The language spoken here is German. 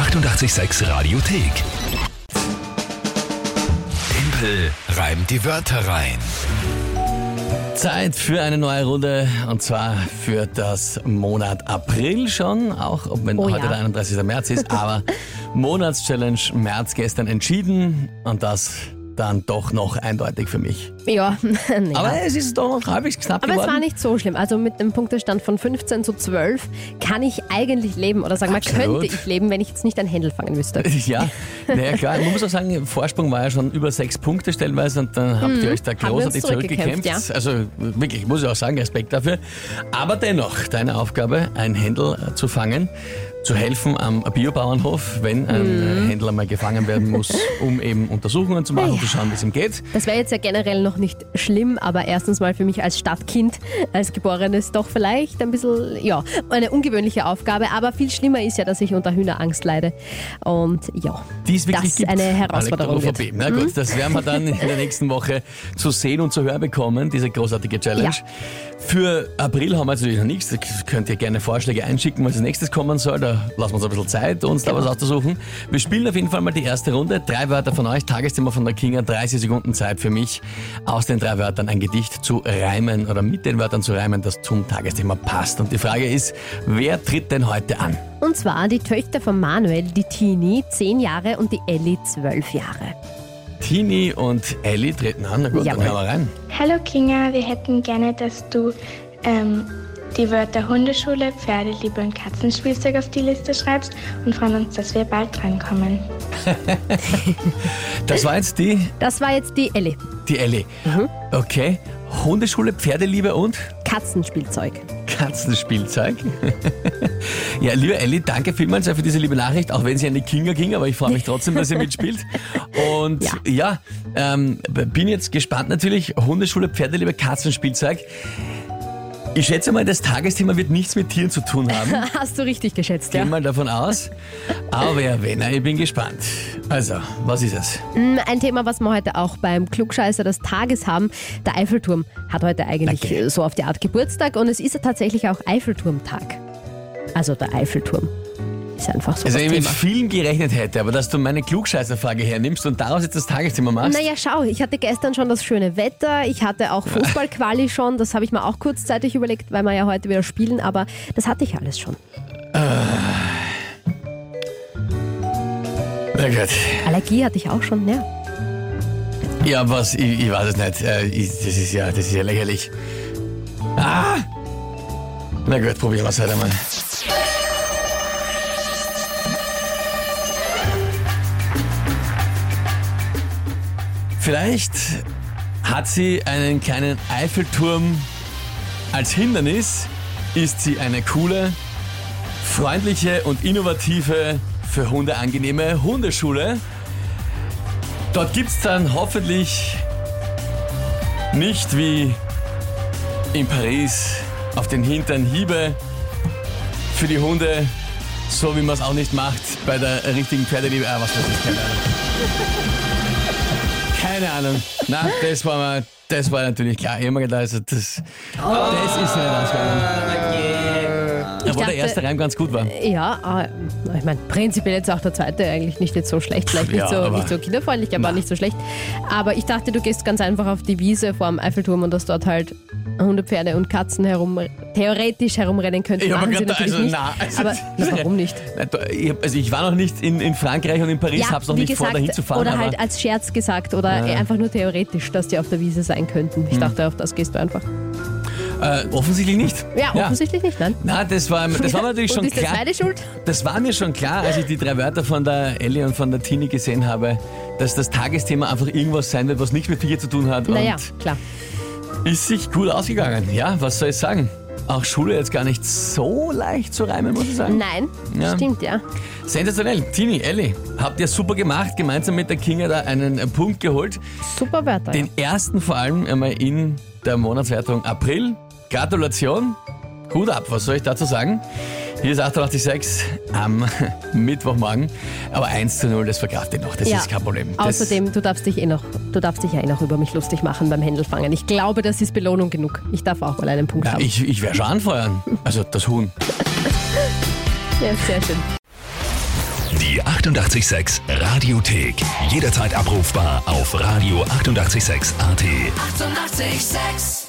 886 Radiothek. Tempel reimt die Wörter rein. Zeit für eine neue Runde und zwar für das Monat April schon, auch ob wenn Oh heute ja. der 31. März ist, aber Monatschallenge März gestern entschieden und das dann doch noch eindeutig für mich. Ja, nee. Aber es ist doch noch halbwegs knapp Aber es geworden. war nicht so schlimm. Also mit dem Punktestand von 15 zu 12 kann ich eigentlich leben. Oder sagen wir, Absolut. könnte ich leben, wenn ich jetzt nicht ein Händel fangen müsste. Ja, naja klar, man muss auch sagen, Vorsprung war ja schon über sechs Punkte stellenweise und dann habt ihr euch da Mhm. Wir uns großartig zurückgekämpft. zurückgekämpft, Also wirklich, muss ich auch sagen, Respekt dafür. Aber dennoch, deine Aufgabe, ein Händel äh, zu fangen, zu helfen am Biobauernhof, wenn ein Mhm. äh, Händler mal gefangen werden muss, um eben Untersuchungen zu machen und zu schauen, wie es ihm geht. Das wäre jetzt ja generell noch nicht schlimm, aber erstens mal für mich als Stadtkind, als Geborenes doch vielleicht ein bisschen, ja, eine ungewöhnliche Aufgabe. Aber viel schlimmer ist ja, dass ich unter Hühnerangst leide. Und ja, Die es wirklich das gibt. eine Herausforderung wird. Na gut, das werden wir dann in der nächsten Woche zu sehen und zu hören bekommen, diese großartige Challenge. Ja. Für April haben wir natürlich noch nichts. Da könnt ihr gerne Vorschläge einschicken, was als nächstes kommen soll. Lassen wir uns ein bisschen Zeit, uns da was auszusuchen. Wir spielen auf jeden Fall mal die erste Runde. Drei Wörter von euch, Tagesthema von der Kinga, 30 Sekunden Zeit für mich, aus den drei Wörtern ein Gedicht zu reimen oder mit den Wörtern zu reimen, das zum Tagesthema passt. Und die Frage ist, wer tritt denn heute an? Und zwar die Töchter von Manuel, die Tini, 10 Jahre und die Ellie, 12 Jahre. Tini und Ellie treten an. Na gut, Jawohl. dann hören wir rein. Hallo Kinga, wir hätten gerne, dass du ähm, die Wörter Hundeschule, Pferdeliebe und Katzenspielzeug auf die Liste schreibst und freuen uns, dass wir bald drankommen. Das war jetzt die Das war jetzt die Ellie. Die Ellie. Okay. Hundeschule, Pferdeliebe und Katzenspielzeug. Katzenspielzeug. ja, liebe Ellie, danke vielmals für diese liebe Nachricht, auch wenn sie an die Kinga ging, aber ich freue mich trotzdem, dass ihr mitspielt. Und ja, Ja. ähm, bin jetzt gespannt natürlich. Hundeschule, Pferdeliebe, Katzenspielzeug. Ich schätze mal, das Tagesthema wird nichts mit Tieren zu tun haben. Hast du richtig geschätzt, Gehen ja? mal davon aus. Aber ja, wenn, ich bin gespannt. Also, was ist es? Mm, Ein Thema, was wir heute auch beim Klugscheißer des Tages haben. Der Eiffelturm hat heute eigentlich Okay. so auf die Art Geburtstag und es ist ja tatsächlich auch Eiffelturmtag. Also der Eiffelturm. Ist einfach so Also, wenn ich mit vielen gerechnet hätte, aber dass du meine Klugscheißerfrage hernimmst und daraus jetzt das Tagesthema machst. Naja, schau, ich hatte gestern schon das schöne Wetter, ich hatte auch Fußballquali schon, das habe ich mir auch kurzzeitig überlegt, weil wir ja heute wieder spielen, aber das hatte ich alles schon. Na gut. Allergie hatte ich auch schon, ja. Ja, was, ich, ich weiß es nicht. Äh, ich, das, ist ja, das ist ja lächerlich. Ah! Na gut, probieren wir es halt einmal. Vielleicht hat sie einen kleinen Eiffelturm als Hindernis, ist sie eine coole, freundliche und innovative, für Hunde angenehme Hundeschule. Dort gibt's dann hoffentlich nicht wie in Paris auf den Hintern Hiebe für die Hunde, so wie man es auch nicht macht bei der richtigen Pferdeliebe. Ah, was weiß ich, keine Ahnung. Keine Ahnung. Na, das war mal, das war natürlich klar. Ich hab mir gedacht, also das, das ist nicht ausgegangen. Obwohl der erste Reim ganz gut war. Ja, äh, ich meine, prinzipiell jetzt auch der zweite eigentlich nicht jetzt so schlecht, vielleicht nicht, Ja, so, nicht so kinderfreundlich, aber Na. nicht so schlecht. Aber ich dachte, du gehst ganz einfach auf die Wiese vor dem Eiffelturm und dass dort halt Hunde, Pferde und Katzen herum, theoretisch herumrennen könnten. Ja, sie grad- natürlich also, nicht. na, also- aber na, warum nicht? Ich Also ich war noch nicht in, in Frankreich und in Paris, hab's noch wie nicht vor, dahin zu fahren. oder halt als Scherz gesagt oder einfach nur theoretisch, dass die auf der Wiese sein könnten. Hm. Ich dachte, auf das gehst du einfach. äh, offensichtlich nicht. Ja, offensichtlich nicht, nein. Na, das war, das war mir natürlich und schon klar. schuld? Das war mir schon klar, als ich die drei Wörter von der Ellie und von der Tini gesehen habe, dass das Tagesthema einfach irgendwas sein wird, was nichts mit Tier zu tun hat. Naja, klar. Ist sich gut ausgegangen. Ja, was soll ich sagen? Auch Schule jetzt gar nicht so leicht zu reimen, muss ich sagen. Nein, Ja. stimmt, ja. Sensationell. Tini, Ellie, habt ihr super gemacht, gemeinsam mit der Kinga da einen äh, Punkt geholt. Super Wörter. Den ersten vor allem einmal in der Monatswertung April. Gratulation. Hut ab, was soll ich dazu sagen? Hier ist 886 am Mittwochmorgen. Aber 1 zu 0, das verkraft ihr noch. Das Ja. ist kein Problem. Das, Außerdem, du darfst dich eh noch, du darfst dich ja eh noch über mich lustig machen beim Händelfangen. Ich glaube, das ist Belohnung genug. Ich darf auch mal einen Punkt ja, haben. ich, ich werde schon anfeuern. Also das Huhn. Ja, sehr schön. Die 886 Radiothek. Jederzeit abrufbar auf radio886.at. 886! 886